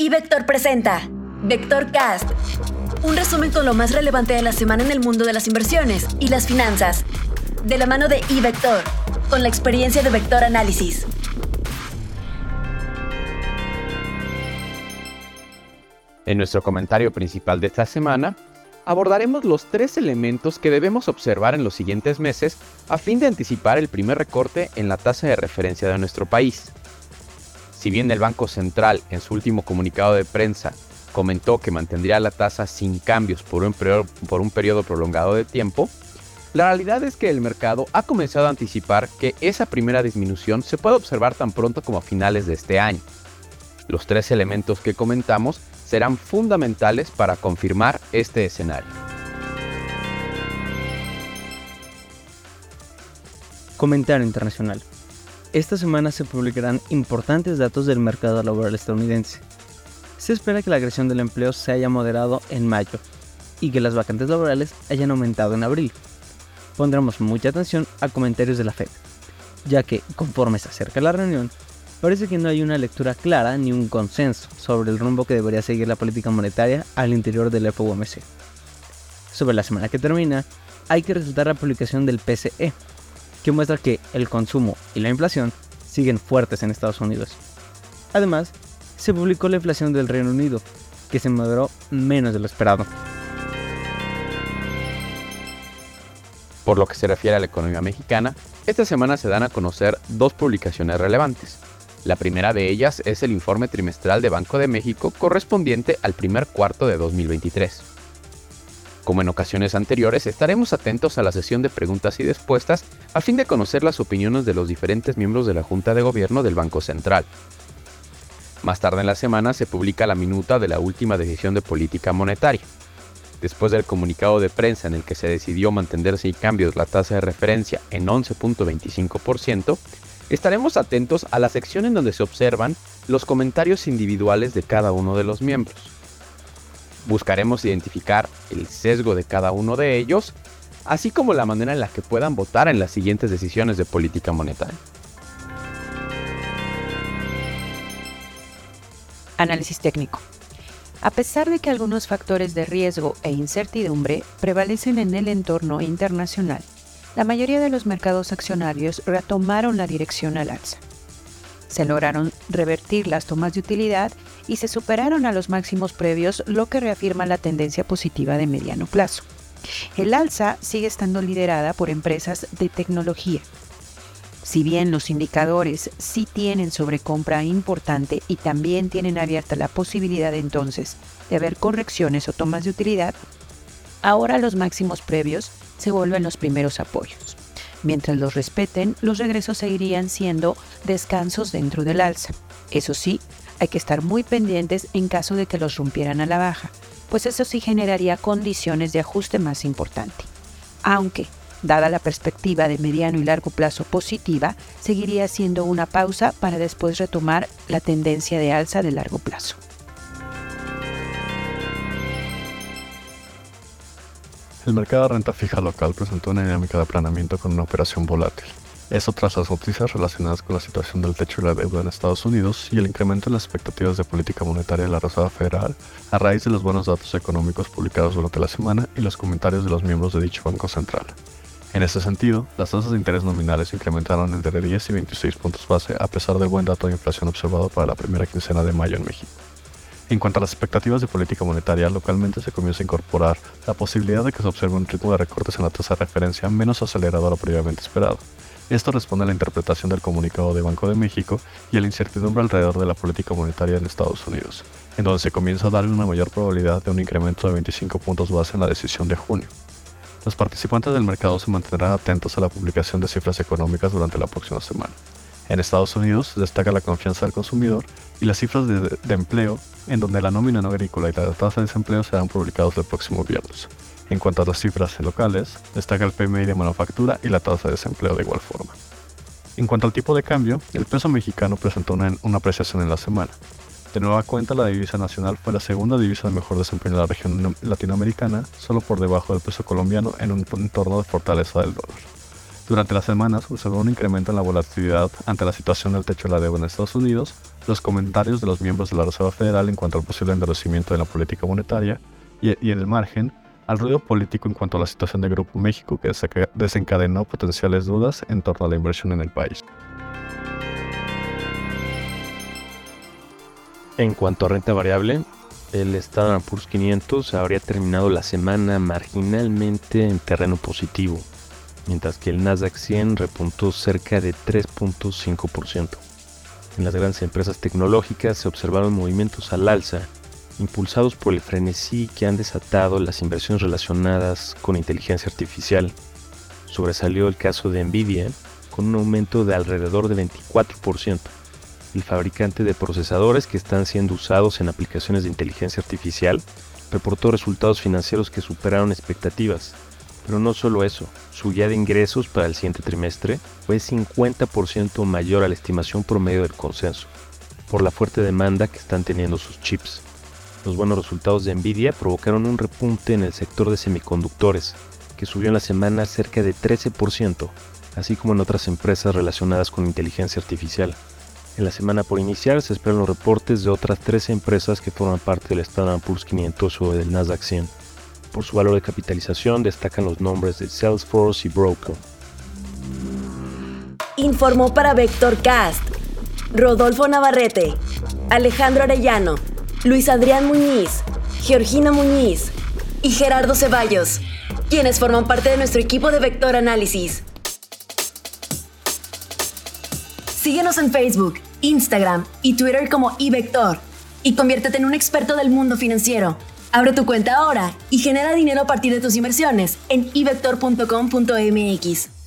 Y Vector presenta Vector Cast, un resumen con lo más relevante de la semana en el mundo de las inversiones y las finanzas, de la mano de iVector, con la experiencia de Vector Análisis. En nuestro comentario principal de esta semana, abordaremos los tres elementos que debemos observar en los siguientes meses a fin de anticipar el primer recorte en la tasa de referencia de nuestro país. Si bien el Banco Central en su último comunicado de prensa comentó que mantendría la tasa sin cambios por un, periodo, prolongado de tiempo, la realidad es que el mercado ha comenzado a anticipar que esa primera disminución se puede observar tan pronto como a finales de este año. Los tres elementos que comentamos serán fundamentales para confirmar este escenario. Comentario internacional. Esta semana se publicarán importantes datos del mercado laboral estadounidense. Se espera que la agresión del empleo se haya moderado en mayo y que las vacantes laborales hayan aumentado en abril. Pondremos mucha atención a comentarios de la Fed, ya que conforme se acerca la reunión, parece que no hay una lectura clara ni un consenso sobre el rumbo que debería seguir la política monetaria al interior del FOMC. Sobre la semana que termina, hay que resultar la publicación del PCE, que muestra que el consumo y la inflación siguen fuertes en Estados Unidos. Además, se publicó la inflación del Reino Unido, que se moderó menos de lo esperado. Por lo que se refiere a la economía mexicana, esta semana se dan a conocer dos publicaciones relevantes. La primera de ellas es el informe trimestral de Banco de México correspondiente al primer cuarto de 2023. Como en ocasiones anteriores, estaremos atentos a la sesión de preguntas y respuestas a fin de conocer las opiniones de los diferentes miembros de la Junta de Gobierno del Banco Central. Más tarde en la semana se publica la minuta de la última decisión de política monetaria. Después del comunicado de prensa en el que se decidió mantener sin cambios la tasa de referencia en 11.25%, estaremos atentos a la sección en donde se observan los comentarios individuales de cada uno de los miembros. Buscaremos identificar el sesgo de cada uno de ellos, así como la manera en la que puedan votar en las siguientes decisiones de política monetaria. Análisis técnico. A pesar de que algunos factores de riesgo e incertidumbre prevalecen en el entorno internacional, la mayoría de los mercados accionarios retomaron la dirección al alza se lograron revertir las tomas de utilidad y se superaron a los máximos previos, lo que reafirma la tendencia positiva de mediano plazo. El alza sigue estando liderada por empresas de tecnología. Si bien los indicadores sí tienen sobrecompra importante y también tienen abierta la posibilidad entonces de haber correcciones o tomas de utilidad, ahora los máximos previos se vuelven los primeros apoyos. Mientras los respeten, los regresos seguirían siendo descansos dentro del alza. Eso sí, hay que estar muy pendientes en caso de que los rompieran a la baja, pues eso sí generaría condiciones de ajuste más importante. Aunque, dada la perspectiva de mediano y largo plazo positiva, seguiría siendo una pausa para después retomar la tendencia de alza de largo plazo. El mercado de renta fija local presentó una dinámica de aplanamiento con una operación volátil. Eso tras las noticias relacionadas con la situación del techo y la deuda en Estados Unidos y el incremento en las expectativas de política monetaria de la Reserva Federal a raíz de los buenos datos económicos publicados durante la semana y los comentarios de los miembros de dicho Banco Central. En ese sentido, las tasas de interés nominales incrementaron entre 10 y 26 puntos base a pesar del buen dato de inflación observado para la primera quincena de mayo en México. En cuanto a las expectativas de política monetaria, localmente se comienza a incorporar la posibilidad de que se observe un ritmo de recortes en la tasa de referencia menos acelerado a lo previamente esperado. Esto responde a la interpretación del comunicado de Banco de México y a la incertidumbre alrededor de la política monetaria en Estados Unidos, en donde se comienza a darle una mayor probabilidad de un incremento de 25 puntos base en la decisión de junio. Los participantes del mercado se mantendrán atentos a la publicación de cifras económicas durante la próxima semana. En Estados Unidos destaca la confianza del consumidor y las cifras de, empleo, en donde la nómina no agrícola y la tasa de desempleo serán publicados el próximo viernes. En cuanto a las cifras locales, destaca el PMI de manufactura y la tasa de desempleo de igual forma. En cuanto al tipo de cambio, el peso mexicano presentó una, una apreciación en la semana. De nueva cuenta, la divisa nacional fue la segunda divisa de mejor desempeño de la región latinoamericana, solo por debajo del peso colombiano en un entorno de fortaleza del dólar. Durante las semanas observó un incremento en la volatilidad ante la situación del techo de la deuda en Estados Unidos, los comentarios de los miembros de la Reserva Federal en cuanto al posible endurecimiento de la política monetaria y, y en el margen al ruido político en cuanto a la situación de Grupo México que desencadenó potenciales dudas en torno a la inversión en el país. En cuanto a renta variable, el Standard Poor's 500 habría terminado la semana marginalmente en terreno positivo, mientras que el Nasdaq 100 repuntó cerca de 3.5%. En las grandes empresas tecnológicas se observaron movimientos al alza, impulsados por el frenesí que han desatado las inversiones relacionadas con inteligencia artificial. Sobresalió el caso de Nvidia, con un aumento de alrededor de 24%. El fabricante de procesadores que están siendo usados en aplicaciones de inteligencia artificial reportó resultados financieros que superaron expectativas. Pero no solo eso, su guía de ingresos para el siguiente trimestre fue 50% mayor a la estimación promedio del consenso, por la fuerte demanda que están teniendo sus chips. Los buenos resultados de Nvidia provocaron un repunte en el sector de semiconductores, que subió en la semana cerca de 13%, así como en otras empresas relacionadas con inteligencia artificial. En la semana por iniciar se esperan los reportes de otras 13 empresas que forman parte del Standard Poor's 500 o del Nasdaq 100. Por su valor de capitalización destacan los nombres de Salesforce y Broker. Informó para Vectorcast Rodolfo Navarrete, Alejandro Arellano, Luis Adrián Muñiz, Georgina Muñiz y Gerardo Ceballos, quienes forman parte de nuestro equipo de Vector Análisis. Síguenos en Facebook, Instagram y Twitter como iVector y conviértete en un experto del mundo financiero. Abre tu cuenta ahora y genera dinero a partir de tus inversiones en ivector.com.mx.